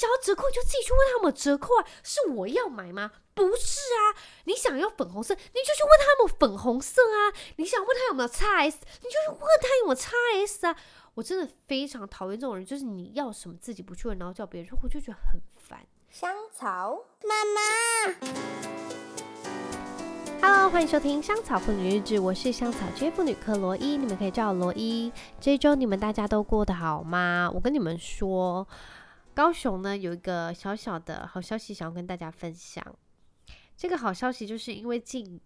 想要折扣，你就自己去问他有没有折扣啊！是我要买吗？不是啊！你想要粉红色，你就去问他有没有粉红色啊！你想问他有没有 XS，你就去问他有没有 XS 啊！我真的非常讨厌这种人，就是你要什么自己不去问，然后叫别人说，我就觉得很烦。香草妈妈，Hello，欢迎收听《香草妇女日志》，我是香草职业妇女克罗伊，你们可以叫我罗伊。这一周你们大家都过得好吗？我跟你们说。高雄呢，有一个小小的好消息想要跟大家分享。这个好消息就是因为近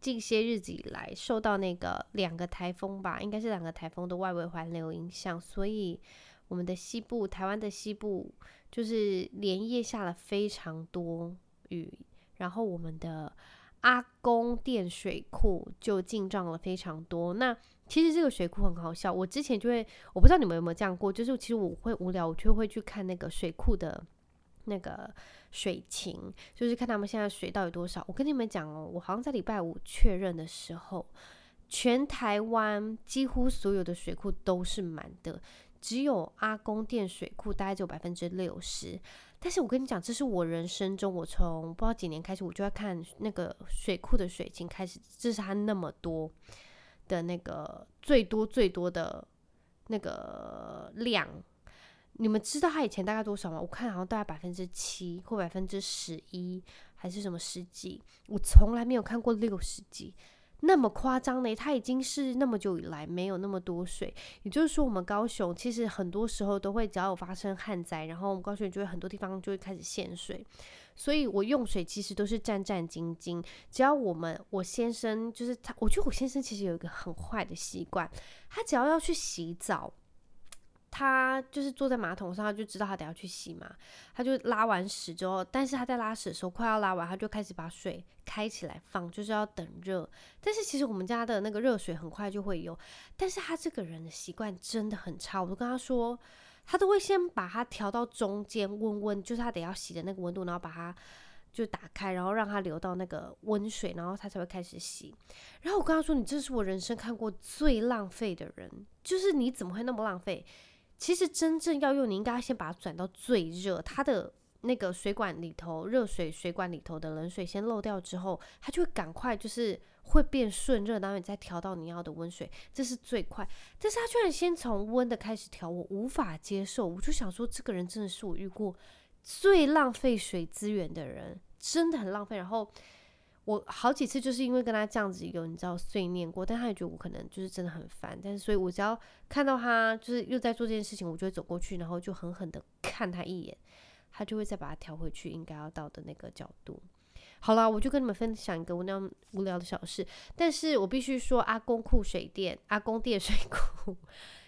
近些日子以来受到那个两个台风吧，应该是两个台风的外围环流影响，所以我们的西部，台湾的西部就是连夜下了非常多雨，然后我们的阿公店水库就进账了非常多。那其实这个水库很好笑，我之前就会，我不知道你们有没有这样过，就是其实我会无聊，我就会去看那个水库的那个水情，就是看他们现在水到底多少。我跟你们讲哦，我好像在礼拜五确认的时候，全台湾几乎所有的水库都是满的，只有阿公店水库大概只有百分之六十。但是我跟你讲，这是我人生中我从不知道几年开始，我就要看那个水库的水情开始，这是它那么多。的那个最多最多的那个量，你们知道他以前大概多少吗？我看好像大概百分之七或百分之十一，还是什么十几？我从来没有看过六十几。那么夸张呢？它已经是那么久以来没有那么多水，也就是说，我们高雄其实很多时候都会，只要有发生旱灾，然后我们高雄就会很多地方就会开始限水，所以我用水其实都是战战兢兢。只要我们我先生就是他，我觉得我先生其实有一个很坏的习惯，他只要要去洗澡。他就是坐在马桶上，他就知道他得要去洗嘛。他就拉完屎之后，但是他在拉屎的时候快要拉完，他就开始把水开起来放，就是要等热。但是其实我们家的那个热水很快就会有，但是他这个人的习惯真的很差。我都跟他说，他都会先把它调到中间温温，就是他得要洗的那个温度，然后把它就打开，然后让它流到那个温水，然后他才会开始洗。然后我跟他说，你这是我人生看过最浪费的人，就是你怎么会那么浪费？其实真正要用，你应该先把它转到最热，它的那个水管里头，热水水管里头的冷水先漏掉之后，它就会赶快就是会变顺热，然后你再调到你要的温水，这是最快。但是他居然先从温的开始调，我无法接受。我就想说，这个人真的是我遇过最浪费水资源的人，真的很浪费。然后。我好几次就是因为跟他这样子有你知道碎念过，但他也觉得我可能就是真的很烦，但是所以我只要看到他就是又在做这件事情，我就会走过去，然后就狠狠的看他一眼，他就会再把它调回去应该要到的那个角度。好了，我就跟你们分享一个我那样无聊的小事，但是我必须说阿公库水电，阿公电水库。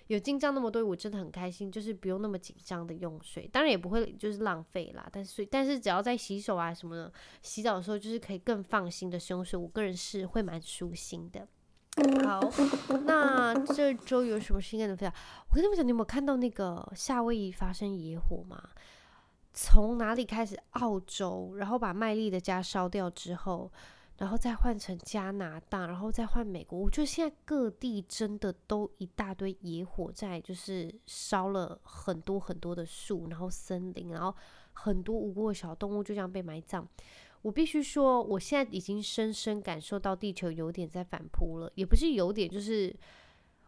有进账那么多，我真的很开心，就是不用那么紧张的用水，当然也不会就是浪费啦。但是，但是只要在洗手啊什么的，洗澡的时候就是可以更放心的使用水，我个人是会蛮舒心的。好，那这周有什么新鲜的分享？我跟你们讲，你有没有看到那个夏威夷发生野火吗？从哪里开始？澳洲，然后把麦莉的家烧掉之后。然后再换成加拿大，然后再换美国。我觉得现在各地真的都一大堆野火在，就是烧了很多很多的树，然后森林，然后很多无辜的小动物就这样被埋葬。我必须说，我现在已经深深感受到地球有点在反扑了，也不是有点，就是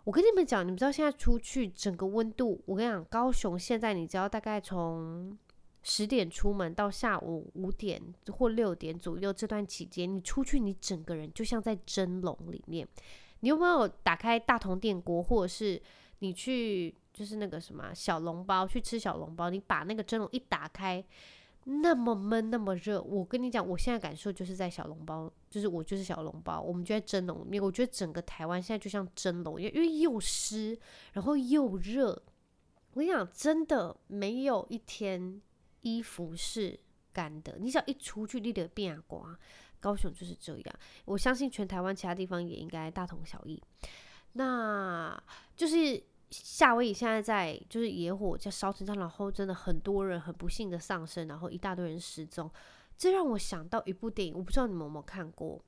我跟你们讲，你们知道现在出去整个温度，我跟你讲，高雄现在你知道大概从。十点出门到下午五点或六点左右这段期间，你出去，你整个人就像在蒸笼里面。你有没有打开大同电锅，或者是你去就是那个什么小笼包去吃小笼包？你把那个蒸笼一打开，那么闷，那么热。我跟你讲，我现在感受就是在小笼包，就是我就是小笼包，我们就在蒸笼里面。我觉得整个台湾现在就像蒸笼，因为又湿，然后又热。我跟你讲，真的没有一天。衣服是干的，你只要一出去，你得变啊光。高雄就是这样，我相信全台湾其他地方也应该大同小异。那就是夏威夷现在在就是野火在烧成这样，然后真的很多人很不幸的丧生，然后一大堆人失踪。这让我想到一部电影，我不知道你们有没有看过，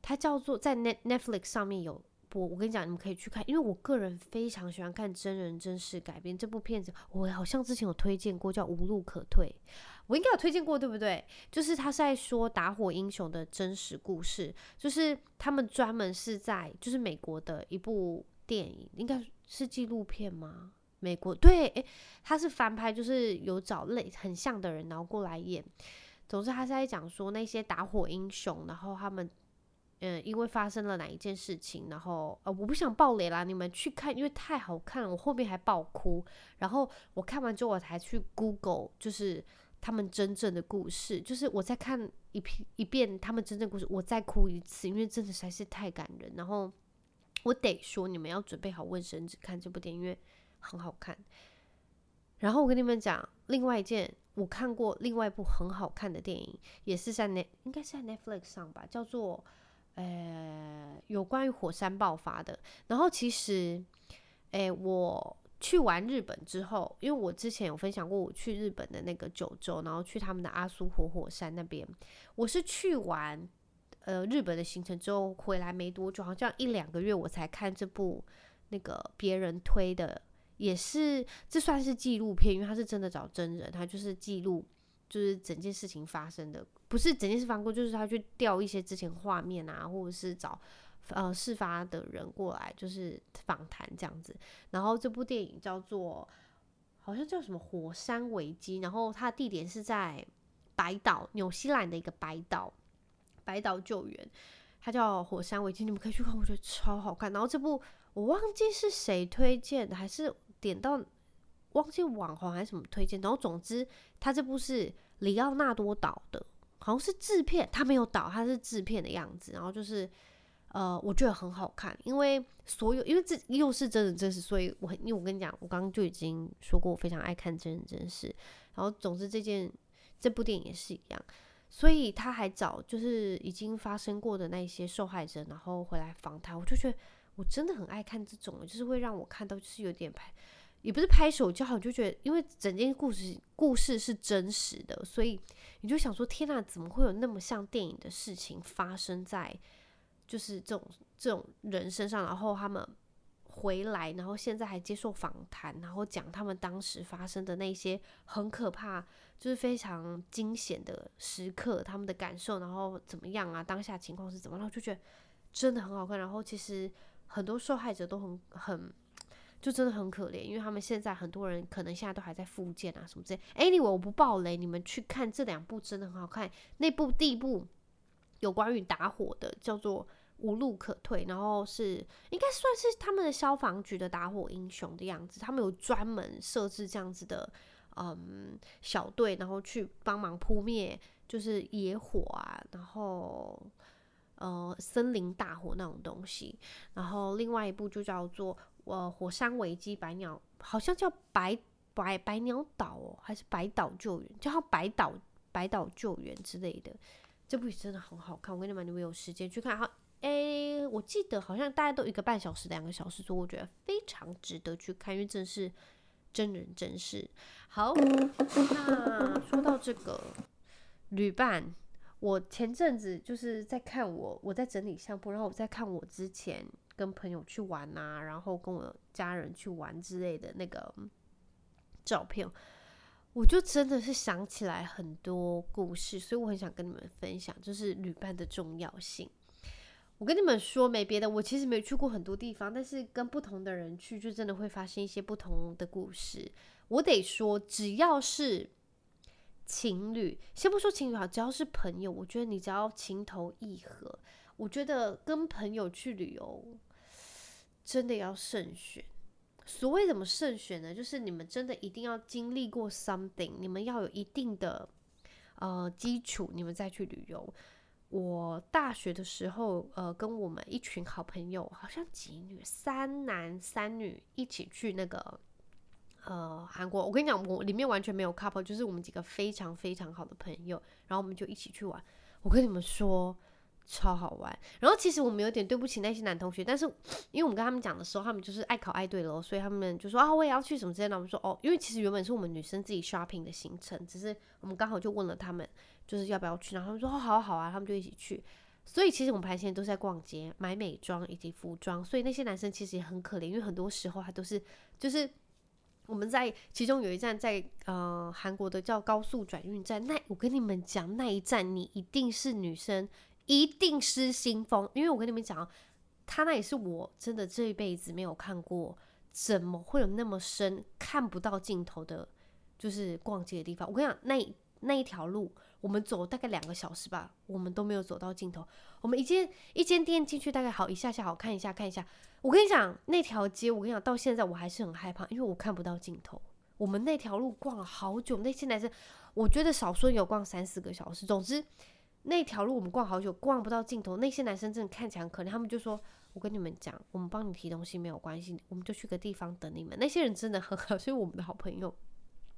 它叫做在 Net Netflix 上面有。我，我跟你讲，你们可以去看，因为我个人非常喜欢看真人真事改编这部片子。我好像之前有推荐过，叫《无路可退》，我应该有推荐过，对不对？就是他是在说打火英雄的真实故事，就是他们专门是在就是美国的一部电影，应该是纪录片吗？美国对，诶，他是翻拍，就是有找类很像的人，然后过来演。总之，他是在讲说那些打火英雄，然后他们。嗯，因为发生了哪一件事情，然后呃，我不想爆雷啦，你们去看，因为太好看了，我后面还爆哭。然后我看完之后，我才去 Google，就是他们真正的故事，就是我再看一遍一遍他们真正故事，我再哭一次，因为真的实在是太感人。然后我得说，你们要准备好卫生纸看这部电影，因为很好看。然后我跟你们讲，另外一件我看过另外一部很好看的电影，也是在 Net，应该是在 Netflix 上吧，叫做。呃，有关于火山爆发的。然后其实，诶，我去完日本之后，因为我之前有分享过我去日本的那个九州，然后去他们的阿苏活火山那边。我是去完呃日本的行程之后回来没多久，好像一两个月我才看这部那个别人推的，也是这算是纪录片，因为他是真的找真人，他就是记录。就是整件事情发生的，不是整件事发生过，就是他去调一些之前画面啊，或者是找呃事发的人过来，就是访谈这样子。然后这部电影叫做好像叫什么《火山危机》，然后它的地点是在白岛，纽西兰的一个白岛，白岛救援，它叫《火山危机》，你们可以去看，我觉得超好看。然后这部我忘记是谁推荐的，还是点到忘记网红还是什么推荐，然后总之它这部是。里奥纳多导的，好像是制片，他没有导，他是制片的样子。然后就是，呃，我觉得很好看，因为所有，因为这又是真人真事，所以我很，因为我跟你讲，我刚刚就已经说过，我非常爱看真人真事。然后，总之这件这部电影也是一样，所以他还找就是已经发生过的那一些受害者，然后回来访谈。我就觉得我真的很爱看这种，就是会让我看到就是有点拍。也不是拍手叫好，就觉得因为整件故事故事是真实的，所以你就想说：天哪，怎么会有那么像电影的事情发生在就是这种这种人身上？然后他们回来，然后现在还接受访谈，然后讲他们当时发生的那些很可怕，就是非常惊险的时刻，他们的感受，然后怎么样啊？当下情况是怎么？然后就觉得真的很好看。然后其实很多受害者都很很。就真的很可怜，因为他们现在很多人可能现在都还在复健啊什么之类。Anyway，我不爆雷，你们去看这两部真的很好看。那部第一部有关于打火的，叫做《无路可退》，然后是应该算是他们的消防局的打火英雄的样子。他们有专门设置这样子的嗯小队，然后去帮忙扑灭就是野火啊，然后呃森林大火那种东西。然后另外一部就叫做。呃，火山危机，白鸟好像叫白白白鸟岛哦，还是白岛救援？叫白岛白岛救援之类的。这部戏真的很好看，我跟你们，你们有时间去看。好，诶，我记得好像大家都一个半小时、两个小时，所以我觉得非常值得去看，因为真是真人真事。好，那说到这个旅伴，我前阵子就是在看我我在整理相簿，然后我在看我之前。跟朋友去玩啊，然后跟我家人去玩之类的那个照片，我就真的是想起来很多故事，所以我很想跟你们分享，就是旅伴的重要性。我跟你们说，没别的，我其实没去过很多地方，但是跟不同的人去，就真的会发生一些不同的故事。我得说，只要是情侣，先不说情侣好，只要是朋友，我觉得你只要情投意合。我觉得跟朋友去旅游真的要慎选。所谓怎么慎选呢？就是你们真的一定要经历过 something，你们要有一定的呃基础，你们再去旅游。我大学的时候，呃，跟我们一群好朋友，好像几女，三男三女一起去那个呃韩国。我跟你讲，我里面完全没有 couple，就是我们几个非常非常好的朋友，然后我们就一起去玩。我跟你们说。超好玩，然后其实我们有点对不起那些男同学，但是 因为我们跟他们讲的时候，他们就是爱考爱对咯，所以他们就说啊，我也要去什么之类的。我们说哦，因为其实原本是我们女生自己 shopping 的行程，只是我们刚好就问了他们，就是要不要去，然后他们说哦，好好啊，他们就一起去。所以其实我们排现在都在逛街买美妆以及服装，所以那些男生其实也很可怜，因为很多时候他都是就是我们在其中有一站在呃韩国的叫高速转运站，那我跟你们讲那一站你一定是女生一定失心疯，因为我跟你们讲，他那也是我真的这一辈子没有看过，怎么会有那么深看不到尽头的，就是逛街的地方。我跟你讲，那那一条路。我们走大概两个小时吧，我们都没有走到尽头。我们一间一间店进去，大概好一下下，好看一下看一下。我跟你讲，那条街，我跟你讲，到现在我还是很害怕，因为我看不到尽头。我们那条路逛了好久，那些男生，我觉得少说有逛三四个小时。总之，那条路我们逛好久，逛不到尽头。那些男生真的看起来可怜，他们就说：“我跟你们讲，我们帮你提东西没有关系，我们就去个地方等你们。”那些人真的很好，所以我们的好朋友。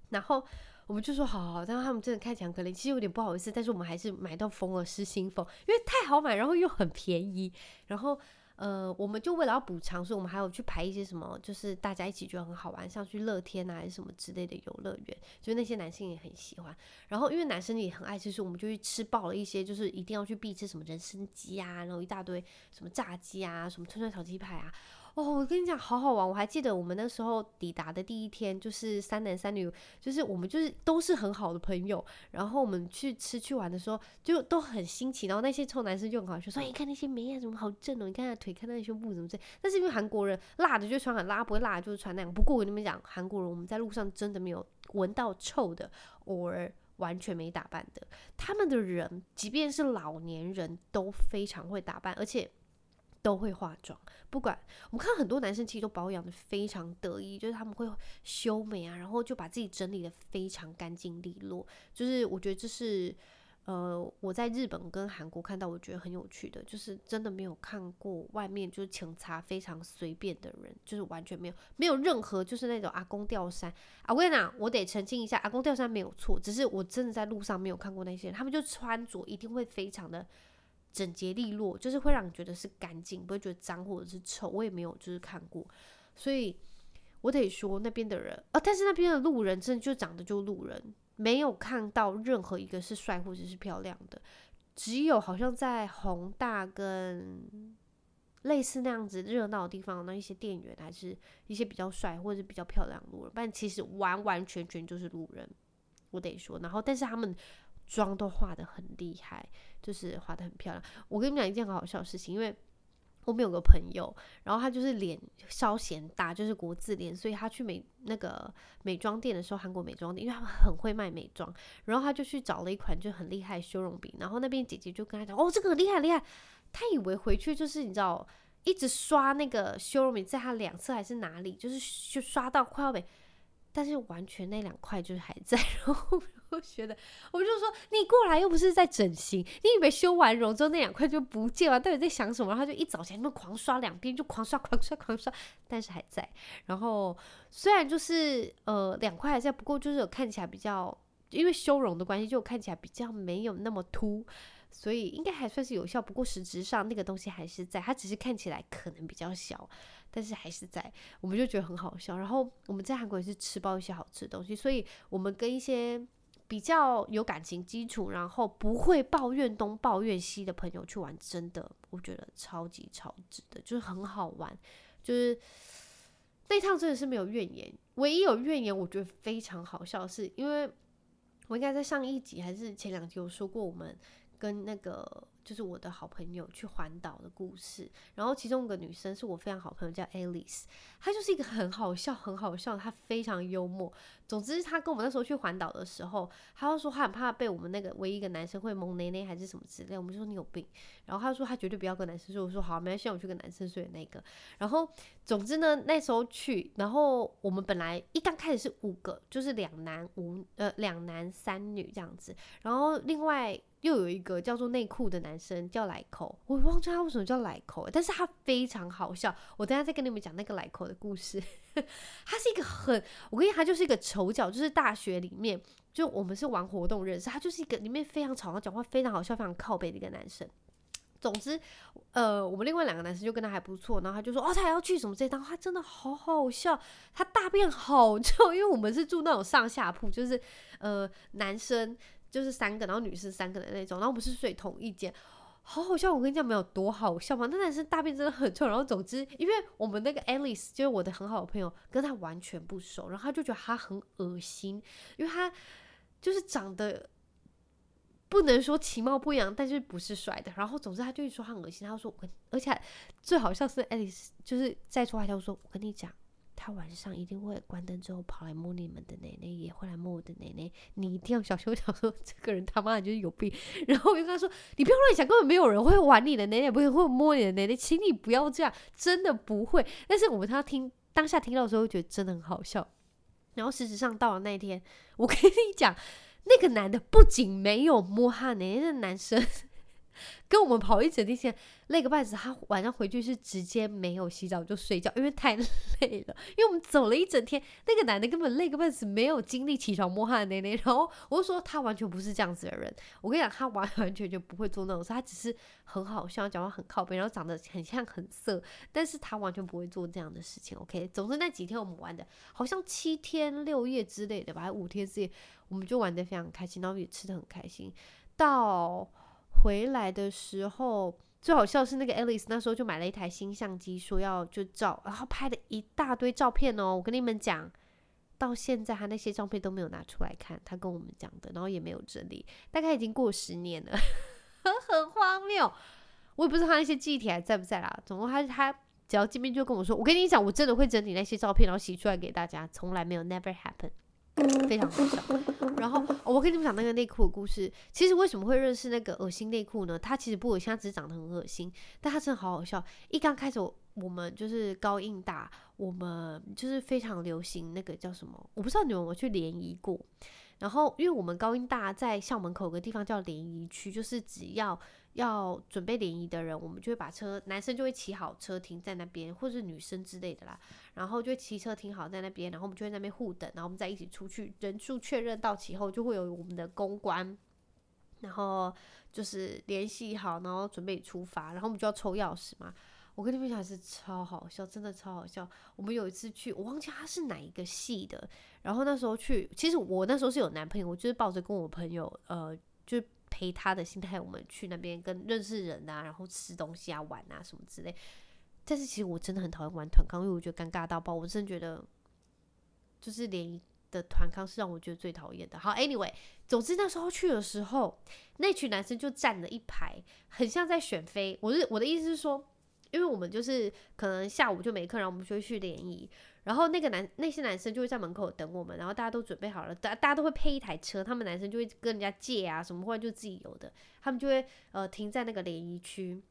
然后。我们就说好好，但是他们真的看起来可怜，其实有点不好意思，但是我们还是买到疯了，失心疯，因为太好买，然后又很便宜，然后呃，我们就为了要补偿，所以我们还有去排一些什么，就是大家一起觉得很好玩，像去乐天啊还是什么之类的游乐园，所以那些男性也很喜欢。然后因为男生也很爱吃，所以我们就去吃爆了一些，就是一定要去必吃什么人参鸡啊，然后一大堆什么炸鸡啊，什么串串小鸡排啊。哦，我跟你讲，好好玩！我还记得我们那时候抵达的第一天，就是三男三女，就是我们就是都是很好的朋友。然后我们去吃去玩的时候，就都很新奇。然后那些臭男生就很好笑，说：“你看那些美啊，怎么好正哦？你看他腿，看他胸部，怎么正？”但是因为韩国人辣的就穿很辣，不会辣的就是穿那样。不过我跟你们讲，韩国人我们在路上真的没有闻到臭的，偶尔完全没打扮的。他们的人，即便是老年人都非常会打扮，而且。都会化妆，不管我们看很多男生其实都保养得非常得意，就是他们会修眉啊，然后就把自己整理得非常干净利落。就是我觉得这是呃我在日本跟韩国看到我觉得很有趣的，就是真的没有看过外面就是请擦非常随便的人，就是完全没有没有任何就是那种阿公吊衫啊。我跟你讲，我得澄清一下，阿公吊衫没有错，只是我真的在路上没有看过那些人，他们就穿着一定会非常的。整洁利落，就是会让你觉得是干净，不会觉得脏或者是臭。我也没有就是看过，所以我得说那边的人啊，但是那边的路人真的就长得就路人，没有看到任何一个是帅或者是漂亮的，只有好像在宏大跟类似那样子热闹的地方，那一些店员还是一些比较帅或者是比较漂亮的路人，但其实完完全全就是路人，我得说。然后，但是他们。妆都画得很厉害，就是画得很漂亮。我跟你讲一件很好笑的事情，因为我们有个朋友，然后他就是脸稍显大，就是国字脸，所以他去美那个美妆店的时候，韩国美妆店，因为他们很会卖美妆，然后他就去找了一款就很厉害修容笔，然后那边姐姐就跟他讲，哦，这个很厉害厉害，他以为回去就是你知道，一直刷那个修容笔在他两侧还是哪里，就是就刷到快要没。但是完全那两块就是还在，然后我觉得，我就说你过来又不是在整形，你以为修完容之后那两块就不见了？到底在想什么？然后他就一早起来就狂刷两遍，就狂刷狂刷狂刷，但是还在。然后虽然就是呃两块还在，不过就是有看起来比较，因为修容的关系，就看起来比较没有那么凸，所以应该还算是有效。不过实质上那个东西还是在，它只是看起来可能比较小。但是还是在，我们就觉得很好笑。然后我们在韩国也是吃爆一些好吃的东西，所以我们跟一些比较有感情基础，然后不会抱怨东抱怨西的朋友去玩，真的我觉得超级超值的，就是很好玩。就是那趟真的是没有怨言，唯一有怨言，我觉得非常好笑，是因为我应该在上一集还是前两集有说过，我们跟那个。就是我的好朋友去环岛的故事，然后其中一个女生是我非常好朋友，叫 Alice，她就是一个很好笑、很好笑，她非常幽默。总之，她跟我们那时候去环岛的时候，她就说她很怕被我们那个唯一一个男生会蒙内内还是什么之类，我们就说你有病。然后她说她绝对不要跟男生睡，我说好，没关系，我去跟男生睡那个。然后总之呢，那时候去，然后我们本来一刚开始是五个，就是两男五呃两男三女这样子，然后另外。又有一个叫做内裤的男生叫莱口，我忘记他为什么叫莱口，但是他非常好笑。我等下再跟你们讲那个莱口的故事。他是一个很，我跟你讲，他就是一个丑角，就是大学里面就我们是玩活动认识，他就是一个里面非常吵，他讲话非常好笑、非常靠背的一个男生。总之，呃，我们另外两个男生就跟他还不错，然后他就说哦，他还要去什么这一趟，他真的好好笑，他大便好臭，因为我们是住那种上下铺，就是呃男生。就是三个，然后女生三个的那种，然后我们是睡同一间，好好笑！我跟你讲，没有多好笑嘛。那男生大便真的很臭。然后总之，因为我们那个 Alice 就是我的很好的朋友，跟他完全不熟，然后他就觉得他很恶心，因为他就是长得不能说其貌不扬，但是不是帅的。然后总之，他就说他很恶心。他说我跟，而且最好笑是 Alice 就是在说话，他就说我跟你讲。他晚上一定会关灯之后跑来摸你们的奶奶，也会来摸我的奶奶。你一定要小心。我想说，这个人他妈的就是有病。然后我就跟他说：“你不要乱想，根本没有人会玩你的奶奶，不会会摸你的奶奶，请你不要这样，真的不会。”但是我们他听当下听到的时候，觉得真的很好笑。然后事实上到了那一天，我跟你讲，那个男的不仅没有摸他奶奶，那男生。跟我们跑一整天，累个半死。他晚上回去是直接没有洗澡就睡觉，因为太 累了。因为我们走了一整天，那个男的根本累个半死，没有精力起床摸他的奶奶。然后我就说他完全不是这样子的人。我跟你讲，他完 完全全不会做那种事，他只是很好笑，讲话很靠边，然后长得很像很色，但是他完全不会做这样的事情。OK，总之那几天我们玩的好像七天六夜之类的吧，还五天四夜，我们就玩得非常开心，然后也吃得很开心。到回来的时候，最好笑是那个 Alice 那时候就买了一台新相机，说要就照，然后拍了一大堆照片哦。我跟你们讲，到现在他那些照片都没有拿出来看，他跟我们讲的，然后也没有整理，大概已经过十年了，很荒谬。我也不知道他那些记忆体还在不在啦。总共他他只要见面就跟我说，我跟你讲，我真的会整理那些照片，然后洗出来给大家，从来没有 never happen。非常好笑，然后、我跟你们讲那个内裤的故事。其实为什么会认识那个恶心内裤呢？它其实不恶心，它只是长得很恶心，但它真的好好笑。一刚开始我，我们就是高应大，我们就是非常流行那个叫什么？我不知道你们有没有去联谊过。然后，因为我们高音大在校门口有个地方叫联谊区，就是只要。要准备联谊的人，我们就会把车，男生就会骑好车停在那边，或是女生之类的啦，然后就会骑车停好在那边，然后我们就会在那边互等，然后我们再一起出去，人数确认到齐后，就会有我们的公关，然后就是联系好，然后准备出发，然后我们就要抽钥匙嘛。我跟你们讲是超好笑，真的超好笑。我们有一次去，我忘记他是哪一个系的，然后那时候去，其实我那时候是有男朋友，我就是抱着跟我朋友，呃，就。陪他的心态，我们去那边跟认识人啊，然后吃东西啊、玩啊什么之类。但是其实我真的很讨厌玩团康，因为我觉得尴尬到爆。我真的觉得，就是联谊的团康是让我觉得最讨厌的。好，Anyway，总之那时候去的时候，那群男生就站了一排，很像在选妃。我是我的意思是说，因为我们就是可能下午就没课，然后我们就会去联谊。然后那个男那些男生就会在门口等我们，然后大家都准备好了，大大家都会配一台车，他们男生就会跟人家借啊什么，或者就自己有的，他们就会呃停在那个联谊区，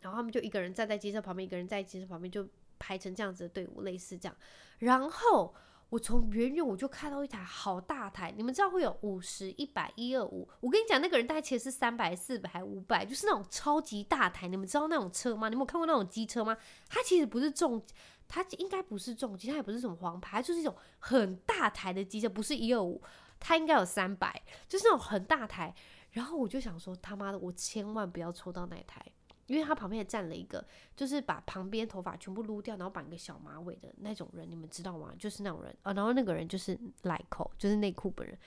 然后他们就一个人站在机车旁边，一个人在机车旁边就排成这样子的队伍，类似这样。然后我从远远我就看到一台好大台，你们知道会有五十、一百、一二五，我跟你讲那个人大概其实是三百、四百还五百，就是那种超级大台，你们知道那种车吗？你们有看过那种机车吗？它其实不是重。它应该不是重机，它也不是什么黄牌，就是一种很大台的机车，不是一二五，它应该有三百，就是那种很大台。然后我就想说，他妈的，我千万不要抽到那台，因为他旁边也站了一个，就是把旁边头发全部撸掉，然后绑一个小马尾的那种人，你们知道吗？就是那种人啊。然后那个人就是来口，就是内裤本人。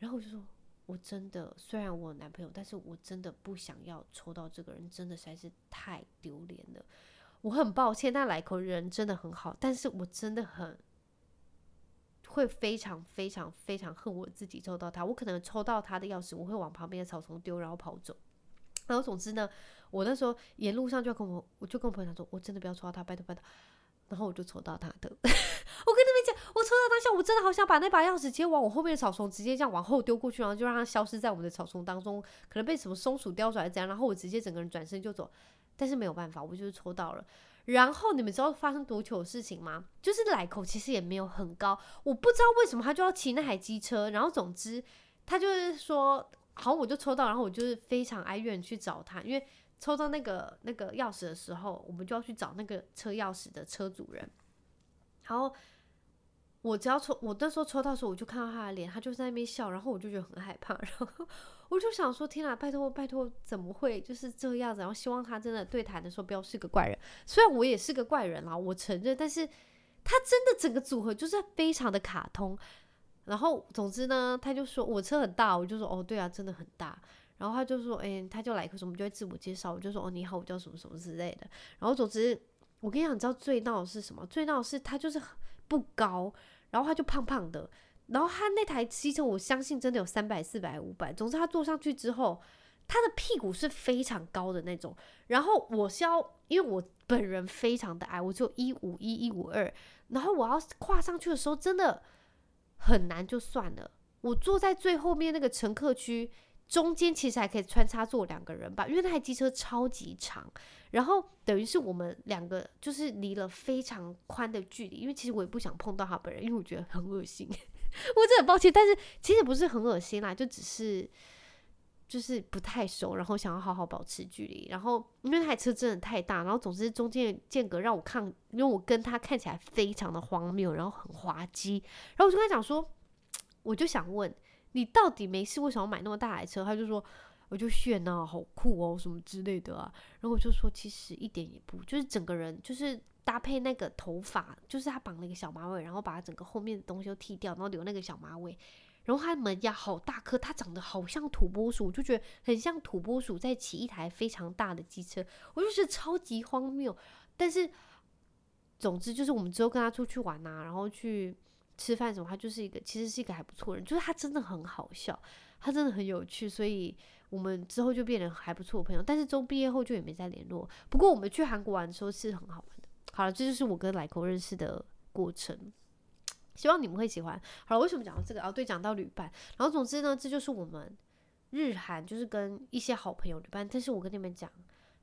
然后我就说，我真的虽然我有男朋友，但是我真的不想要抽到这个人，真的实在是太丢脸了。我很抱歉，那来口人真的很好，但是我真的很会非常非常非常恨我自己抽到他。我可能抽到他的钥匙，我会往旁边的草丛丢，然后跑走。然后总之呢，我那时候沿路上就要跟我，我就跟我朋友讲说，我真的不要抽到他，拜托拜托。然后我就抽到他的。我跟你们讲，我抽到当下，我真的好想把那把钥匙直接往我后面的草丛直接这样往后丢过去，然后就让它消失在我们的草丛当中，可能被什么松鼠叼出来这样，然后我直接整个人转身就走。但是没有办法，我就是抽到了。然后你们知道发生多久的事情吗？就是来口其实也没有很高，我不知道为什么他就要骑那台机车。然后总之他就是说，好，我就抽到，然后我就是非常哀怨去找他，因为抽到那个那个钥匙的时候，我们就要去找那个车钥匙的车主人。然后我只要抽，我那时候抽到的时候，我就看到他的脸，他就在那边笑，然后我就觉得很害怕，然后。我就想说，天啊，拜托拜托，怎么会就是这样子？然后希望他真的对谈的时候不要是个怪人。虽然我也是个怪人啦，我承认，但是他真的整个组合就是非常的卡通。然后总之呢，他就说我车很大，我就说哦，对啊，真的很大。然后他就说，哎、他就来，可是我们就会自我介绍，我就说，哦，你好，我叫什么什么之类的。然后总之，我跟你讲，你知道最闹的是什么？最闹的是他就是不高，然后他就胖胖的，然后他那台汽车，我相信真的有三百、四百、五百。总之，他坐上去之后，他的屁股是非常高的那种。然后我是要，因为我本人非常的矮，我只有一五一、一五二，然后我要跨上去的时候，真的很难，就算了。我坐在最后面那个乘客区。中间其实还可以穿插坐两个人吧，因为那台机车超级长，然后等于是我们两个就是离了非常宽的距离，因为其实我也不想碰到他本人，因为我觉得很恶心，我真的很抱歉，但是其实不是很恶心啦，就只是就是不太熟，然后想要好好保持距离，然后因为那台车真的太大，然后总之中间间隔让我看，因为我跟他看起来非常的荒谬，然后很滑稽，然后我就跟他讲说，我就想问。你到底没事为什么买那么大台车？他就说，我就炫啊，好酷哦，什么之类的啊。然后我就说，其实一点也不，就是整个人就是搭配那个头发，就是他绑了一个小马尾，然后把整个后面的东西都剃掉，然后留那个小马尾。然后他门牙好大颗，他长得好像土拨鼠，就觉得很像土拨鼠在骑一台非常大的机车，我就觉得超级荒谬。但是总之就是我们之后跟他出去玩啊，然后去。吃饭什么，他就是一个，其实是一个还不错的人，就是他真的很好笑，他真的很有趣，所以我们之后就变成还不错的朋友。但是中毕业后就也没再联络。不过我们去韩国玩的时候是很好玩的。好了，这就是我跟莱克认识的过程，希望你们会喜欢。好了，为什么讲到这个？哦，对，讲到旅伴。然后总之呢，这就是我们日韩就是跟一些好朋友旅伴。但是我跟你们讲，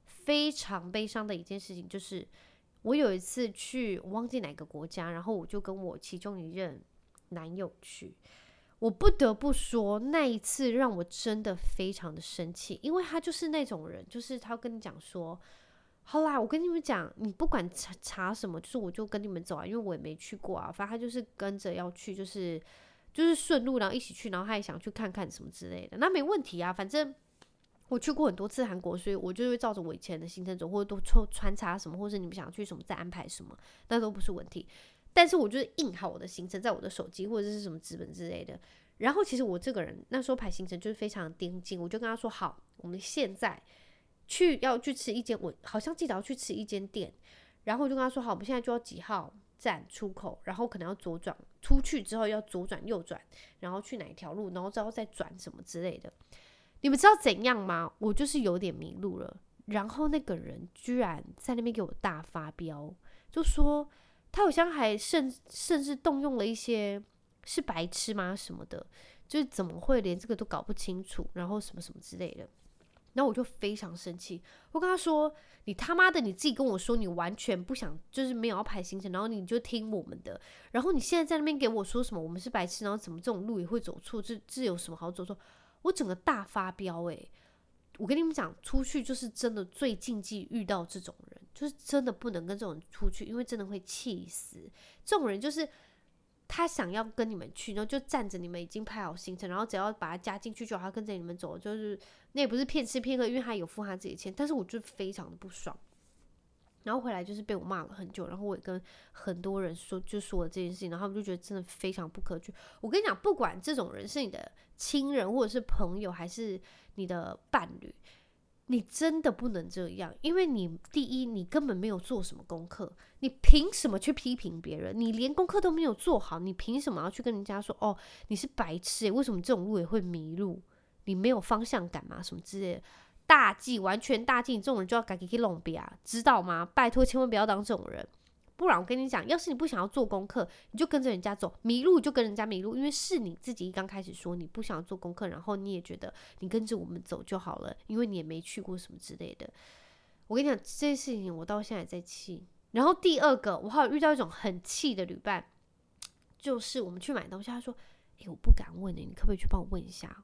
非常悲伤的一件事情就是。我有一次去，忘记哪个国家，然后我就跟我其中一任男友去。我不得不说，那一次让我真的非常的生气，因为他就是那种人，就是他跟你讲说，好啦，我跟你们讲，你不管查查什么，就是我就跟你们走啊，因为我也没去过啊，反正他就是跟着要去，就是就是顺路，然后一起去，然后他也想去看看什么之类的，那没问题啊，反正。我去过很多次韩国，所以我就会照着我以前的行程走，或者都穿穿插什么，或者你们想去什么再安排什么，那都不是问题。但是我就是印好我的行程在我的手机或者是什么纸本之类的。然后其实我这个人那时候排行程就是非常盯紧，我就跟他说好，我们现在去要去吃一间，我好像记得要去吃一间店，然后我就跟他说好，我们现在就要几号站出口，然后可能要左转出去之后要左转右转，然后去哪一条路，然后之后再转什么之类的。你们知道怎样吗？我就是有点迷路了，然后那个人居然在那边给我大发飙，就说他好像还甚甚至动用了一些是白痴吗什么的，就是怎么会连这个都搞不清楚，然后什么什么之类的，然后我就非常生气，我跟他说：“你他妈的你自己跟我说你完全不想，就是没有要排行程，然后你就听我们的，然后你现在在那边给我说什么我们是白痴，然后怎么这种路也会走错，这这有什么好走错？”我整个大发飙诶、我跟你们讲，出去就是真的最禁忌遇到这种人，就是真的不能跟这种人出去，因为真的会气死。这种人就是他想要跟你们去，然后就占着你们已经排好行程，然后只要把他加进去就好，他跟着你们走，就是那也不是骗吃骗喝，因为他有付他自己的钱，但是我就非常的不爽。然后回来就是被我骂了很久，然后我也跟很多人说，就说了这件事情，然后他们就觉得真的非常不可取。我跟你讲，不管这种人是你的亲人，或者是朋友，还是你的伴侣，你真的不能这样，因为你第一，你根本没有做什么功课，你凭什么去批评别人？你连功课都没有做好，你凭什么要去跟人家说哦，你是白痴欸？为什么这种路也会迷路？你没有方向感吗？什么之类的？大忌，完全大忌！这种人就要赶紧去弄别啊，知道吗？拜托，千万不要当这种人，不然我跟你讲，要是你不想要做功课，你就跟着人家走，迷路就跟人家迷路，因为是你自己刚开始说你不想要做功课，然后你也觉得你跟着我们走就好了，因为你也没去过什么之类的。我跟你讲，这些事情我到现在还在气。然后第二个，我还有遇到一种很气的旅伴，就是我们去买东西，他说：“诶，我不敢问你，你可不可以去帮我问一下？”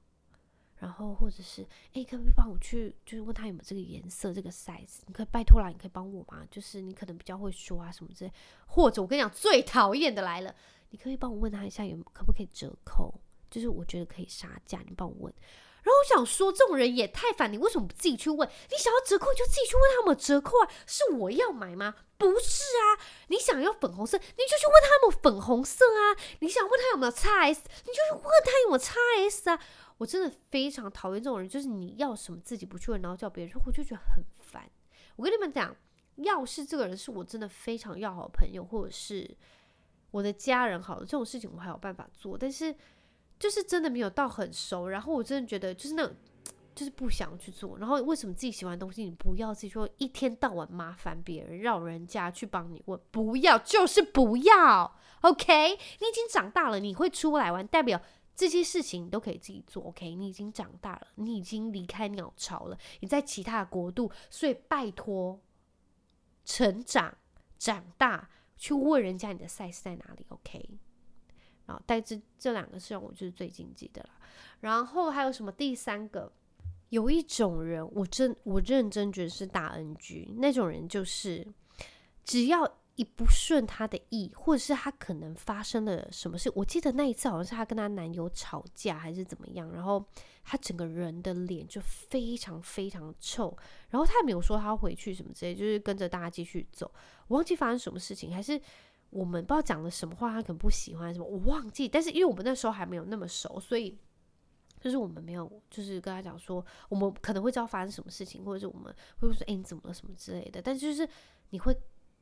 然后或者是，哎，可不可以帮我去，就是问他有没有这个颜色、这个 size？你可以拜托啦，你可以帮我吗？就是你可能比较会说啊什么之类。或者我跟你讲，最讨厌的来了，你可以帮我问他一下有可不可以折扣？就是我觉得可以杀价，你帮我问。然后我想说，这种人也太烦，你为什么不自己去问？你想要折扣，你就自己去问他有没有折扣啊？是我要买吗？不是啊，你想要粉红色，你就去问他有没有粉红色啊？你想问他有没有 XS，你就去问他有没有 XS 啊？我真的非常讨厌这种人，就是你要什么自己不去问，然后叫别人，我就觉得很烦。我跟你们讲，要是这个人是我真的非常要好的朋友，或者是我的家人，好了，这种事情我还有办法做。但是就是真的没有到很熟，然后我真的觉得就是那种。就是不想去做，然后为什么自己喜欢的东西你不要自己说，一天到晚麻烦别人，让人家去帮你问，不要就是不要，OK？你已经长大了，你会出来玩，代表这些事情你都可以自己做，OK？你已经长大了，你已经离开鸟巢了，你在其他的国度，所以拜托，成长长大去问人家你的 size 在哪里，OK？然后，但这这两个是让我就是最禁忌的了，然后还有什么第三个？有一种人，我真我认真觉得是大 NG，那种人就是只要不顺他的意，或者是他可能发生了什么事，我记得那一次好像是她跟她男友吵架还是怎么样，然后她整个人的脸就非常非常臭，然后她也没有说她要回去什么之类，就是跟着大家继续走。我忘记发生什么事情，还是我们不知道讲了什么话，他可能不喜欢什么，我忘记。但是因为我们那时候还没有那么熟，所以。就是我们没有，就是跟他讲说，我们可能会知道发生什么事情，或者是我们会说，哎、欸，你怎么了什么之类的。但就是你会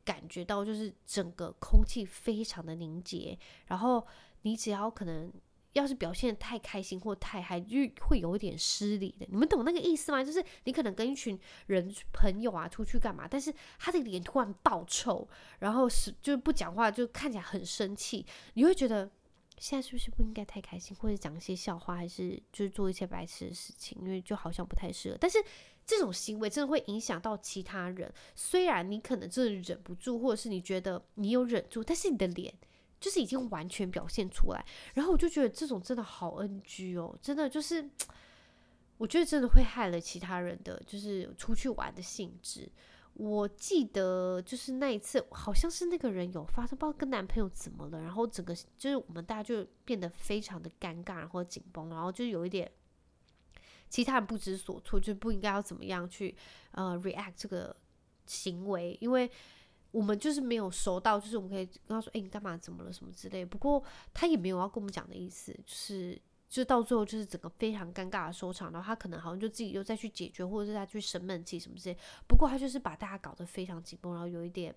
感觉到，就是整个空气非常的凝结，然后你只要可能要是表现得太开心或太嗨，就会有一点失礼的。你们懂那个意思吗？就是你可能跟一群人朋友啊出去干嘛，但是他的脸突然爆臭，然后是就不讲话，就看起来很生气，你会觉得。现在是不是不应该太开心，或者讲一些笑话，还是就是做一些白痴的事情？因为就好像不太适合。但是这种行为真的会影响到其他人。虽然你可能真的忍不住，或者是你觉得你有忍住，但是你的脸就是已经完全表现出来。然后我就觉得这种真的好 NG 哦，真的就是 我觉得真的会害了其他人的，就是出去玩的兴致。我记得就是那一次，好像是那个人有发生，不知道跟男朋友怎么了，然后整个就是我们大家就变得非常的尴尬，然后紧绷，然后就有一点其他人不知所措，就不应该要怎么样去呃 react 这个行为，因为我们就是没有熟到，就是我们可以跟他说，哎，你干嘛？怎么了？什么之类。不过他也没有要跟我们讲的意思，就是。就到最后就是整个非常尴尬的收场，然后他可能好像就自己又再去解决，或者是他去生闷气什么之类。不过他就是把大家搞得非常紧绷，然后有一点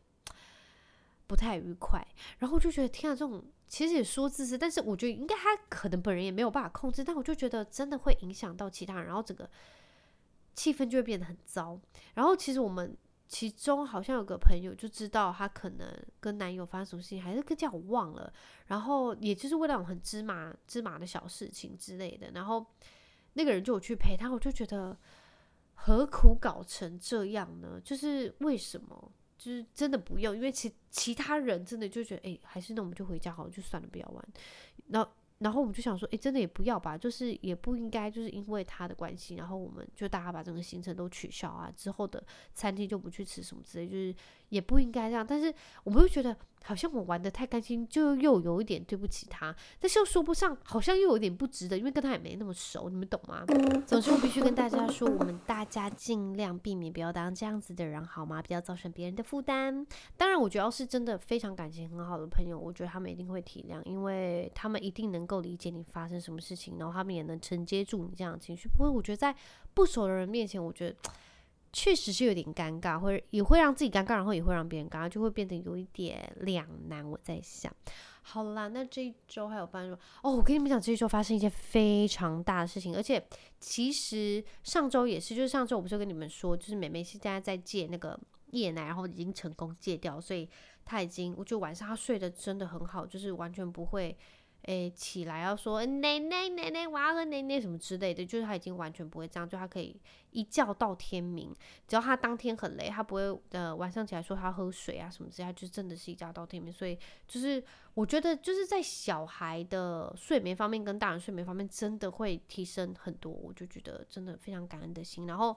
不太愉快。然后我就觉得天啊，这种其实也说自私，但是我觉得应该他可能本人也没有办法控制。但我就觉得真的会影响到其他人，然后整个气氛就会变得很糟。然后其实我们。其中好像有个朋友就知道她可能跟男友发生什么事情，还是跟叫我忘了。然后也就是为那种很芝麻芝麻的小事情之类的，然后那个人就有去陪她，我就觉得何苦搞成这样呢？就是为什么？就是真的不用，因为其其他人真的就觉得，哎，还是那我们就回家好了，就算了，不要玩。然后。然后我们就想说，诶，真的也不要吧，就是也不应该，就是因为他的关系，然后我们就大家把整个行程都取消啊，之后的餐厅就不去吃什么之类，就是也不应该这样。但是我们又觉得。好像我玩得太开心，就又有一点对不起他，但是又说不上，好像又有点不值得，因为跟他也没那么熟，你们懂吗？总之我必须跟大家说，我们大家尽量避免不要当这样子的人，好吗？不要造成别人的负担。当然，我觉得要是真的非常感情很好的朋友，我觉得他们一定会体谅，因为他们一定能够理解你发生什么事情，然后他们也能承接住你这样的情绪。不过，我觉得在不熟的人面前，我觉得。确实是有点尴尬，或者也会让自己尴尬，然后也会让别人尴尬，就会变得有一点两难。我在想，好啦，那这一周还有发生哦，我跟你们讲，这一周发生一件非常大的事情，而且其实上周也是，就是上周我不是跟你们说，就是妹妹现在在戒那个夜奶，然后已经成功戒掉，所以她已经，我就晚上她睡得真的很好，就是完全不会。诶，起来要说奶奶奶奶，我要喝奶奶什么之类的，就是他已经完全不会这样，就他可以一觉到天明。只要他当天很累，他不会呃晚上起来说他喝水啊什么之类，他就真的是一觉到天明。所以就是我觉得就是在小孩的睡眠方面跟大人睡眠方面真的会提升很多，我就觉得真的非常感恩的心。然后，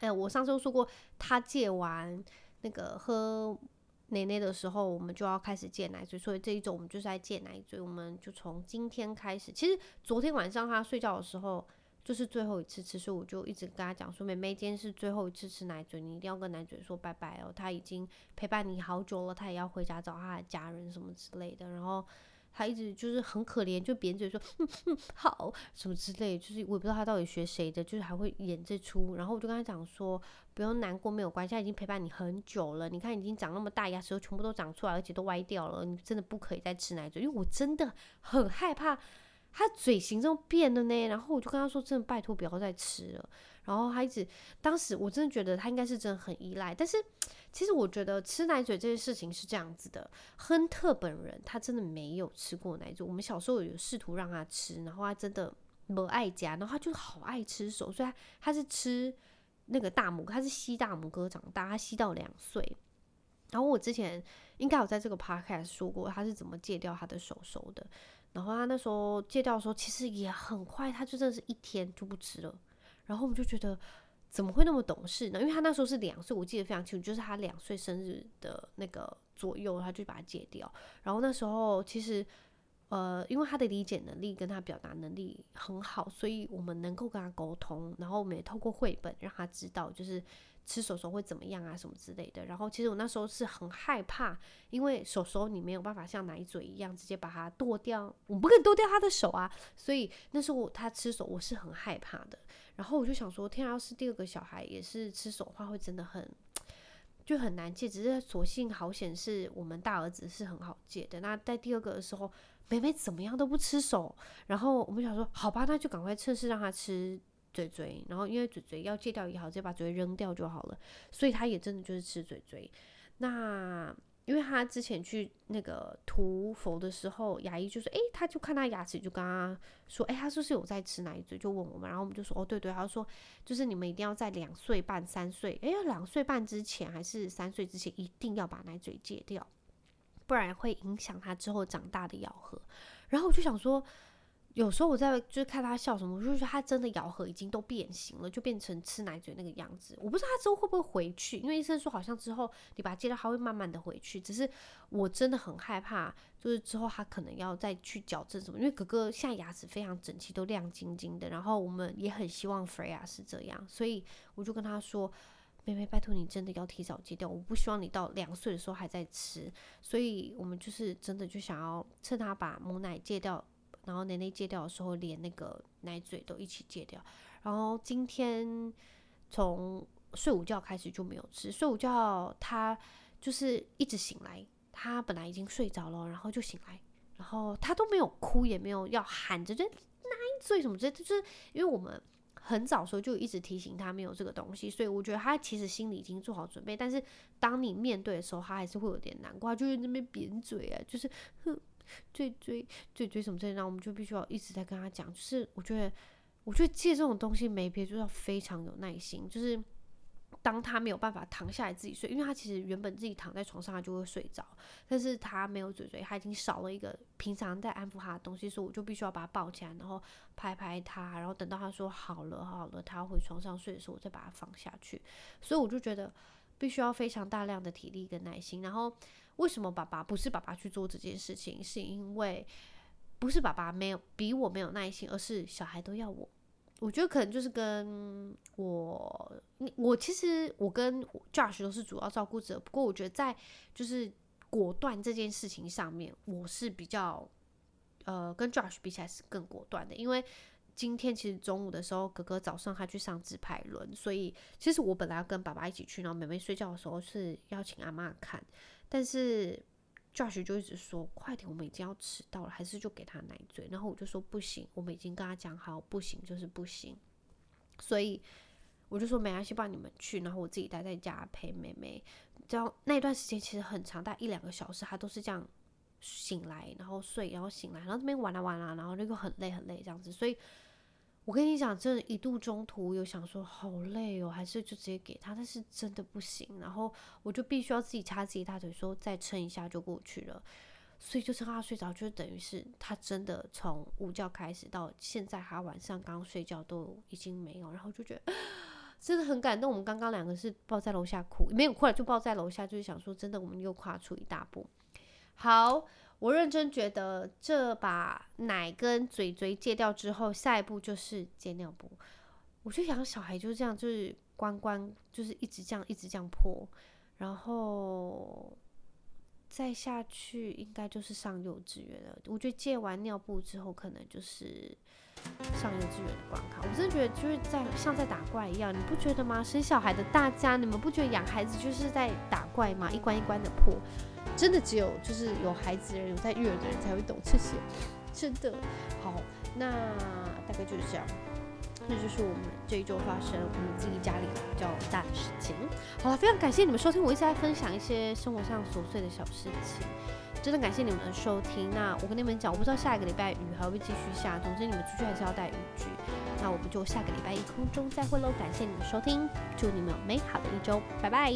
哎，我上周说过，他戒完那个喝。奶奶的时候，我们就要开始戒奶嘴，所以这一周我们就是在戒奶嘴。我们就从今天开始，其实昨天晚上他睡觉的时候就是最后一次吃，所以我就一直跟他讲说：“妹妹，今天是最后一次吃奶嘴，你一定要跟奶嘴说拜拜哦。他已经陪伴你好久了，他也要回家找他的家人什么之类的。”然后他一直就是很可怜，就扁嘴说嗯嗯好什么之类，就是我也不知道他到底学谁的，就是还会演这出。然后我就跟他讲说，不用难过，没有关系，他已经陪伴你很久了。你看已经长那么大，牙齿都全部都长出来，而且都歪掉了，你真的不可以再吃奶嘴，因为我真的很害怕他嘴型这么变了呢。然后我就跟他说，真的拜托不要再吃了。然后他一直，当时我真的觉得他应该是真的很依赖，但是其实我觉得吃奶嘴这件事情是这样子的，亨特本人他真的没有吃过奶嘴，我们小时候有试图让他吃，然后他真的不爱夹，然后他就好爱吃手，所以他他是吃那个大拇，他是吸大拇哥长大，他吸到两岁。然后我之前应该有在这个 podcast 说过他是怎么戒掉他的手手的，然后他那时候戒掉的时候其实也很快，他就真的是一天就不吃了。然后我们就觉得怎么会那么懂事呢？因为他那时候是两岁，我记得非常清楚，就是他两岁生日的那个左右，他就把它戒掉。然后那时候其实，呃，因为他的理解能力跟他表达能力很好，所以我们能够跟他沟通。然后我们也透过绘本让他知道，就是。吃手手会怎么样啊？什么之类的。然后其实我那时候是很害怕，因为手手你没有办法像奶嘴一样直接把它剁掉，我不可以剁掉他的手啊。所以那时候他吃手，我是很害怕的。然后我就想说，天啊，要是第二个小孩也是吃手的话，会真的很就很难戒。只是所幸好险是我们大儿子是很好戒的。那在第二个的时候，妹妹怎么样都不吃手。然后我们想说，好吧，那就赶快趁势让他吃。嘴嘴，然后因为嘴嘴要戒掉也好，直接把嘴扔掉就好了。所以他也真的就是吃嘴嘴。那因为他之前去那个涂氟的时候，牙医就说：“诶，他就看他牙齿，就跟他说：‘诶，他是不是有在吃奶嘴？’就问我们，然后我们就说：‘哦，对对。’他说：‘就是你们一定要在两岁半、三岁，诶，两岁半之前还是三岁之前，一定要把奶嘴戒掉，不然会影响他之后长大的咬合。’然后我就想说。”有时候我在就是看他笑什么，我就觉得他真的咬合已经都变形了，就变成吃奶嘴那个样子。我不知道他之后会不会回去，因为医生说好像之后你把它戒掉，他会慢慢的回去。只是我真的很害怕，就是之后他可能要再去矫正什么，因为哥哥现在牙齿非常整齐，都亮晶晶的。然后我们也很希望 Freya 是这样，所以我就跟他说：“妹妹，拜托你真的要提早戒掉，我不希望你到两岁的时候还在吃。”所以我们就是真的就想要趁他把母奶戒掉。然后奶奶戒掉的时候，连那个奶嘴都一起戒掉。然后今天从睡午觉开始就没有吃。睡午觉他就是一直醒来，他本来已经睡着了，然后就醒来，然后他都没有哭，也没有要喊着就奶嘴什么之类。就是因为我们很早时候就一直提醒他没有这个东西，所以我觉得他其实心里已经做好准备。但是当你面对的时候，他还是会有点难过，就是那边扁嘴啊，就是哼。最最最最什么这样，我们就必须要一直在跟他讲。就是我觉得，我觉得借这种东西没别，就要非常有耐心。就是当他没有办法躺下来自己睡，因为他其实原本自己躺在床上他就会睡着，但是他没有嘴嘴，他已经少了一个平常在安抚他的东西，所以我就必须要把他抱起来，然后拍拍他，然后等到他说好了好了，他要回床上睡的时候，我再把他放下去。所以我就觉得必须要非常大量的体力跟耐心，然后。为什么爸爸不是爸爸去做这件事情？是因为不是爸爸没有比我没有耐心，而是小孩都要我。我觉得可能就是跟我，我其实我跟 Josh 都是主要照顾者。不过我觉得在就是果断这件事情上面，我是比较呃跟 Josh 比起来是更果断的。因为今天其实中午的时候，哥哥早上他去上自拍轮，所以其实我本来要跟爸爸一起去，然后妹妹睡觉的时候是邀请阿嬷看。但是 Josh 就一直说快点，我们已经要迟到了，还是就给他奶嘴。然后我就说不行，我们已经跟他讲好，不行就是不行。所以我就说没关系，不然你们去，然后我自己待在家陪妹妹。这样那段时间其实很长，大概一两个小时，他都是这样醒来，然后睡，然后醒来，然后这边玩啊玩啊，然后那个很累很累这样子，所以。我跟你讲，真的，一度中途有想说好累哦，还是就直接给他，但是真的不行。然后我就必须要自己掐自己大腿，说再撑一下就过去了。所以就趁他睡着，就等于是他真的从午觉开始到现在，他晚上刚睡觉都已经没有。然后就觉得真的很感动。我们刚刚两个是抱在楼下哭，没有哭了，就抱在楼下，就是想说真的，我们又跨出一大步。好。我认真觉得，这把奶跟嘴嘴戒掉之后，下一步就是戒尿布。我觉得养小孩就是这样，就是关关就是一直这样，一直这样破。然后再下去应该就是上幼稚园了。我觉得戒完尿布之后，可能就是上幼稚园的关卡。我真的觉得就是在像在打怪一样，你不觉得吗？生小孩的大家，你们不觉得养孩子就是在打怪吗？一关一关的破，真的只有就是有孩子的人，有在育儿的人才会懂这些。真的好，那大概就是这样。这就是我们这一周发生我们自己家里比较大的事情。好了，非常感谢你们收听，我一直在分享一些生活上琐碎的小事情，真的感谢你们的收听。那我跟你们讲，我不知道下一个礼拜雨还会继续下，总之你们出去还是要带雨具。那我们就下个礼拜一空中再会喽，感谢你们收听，祝你们有美好的一周，拜拜。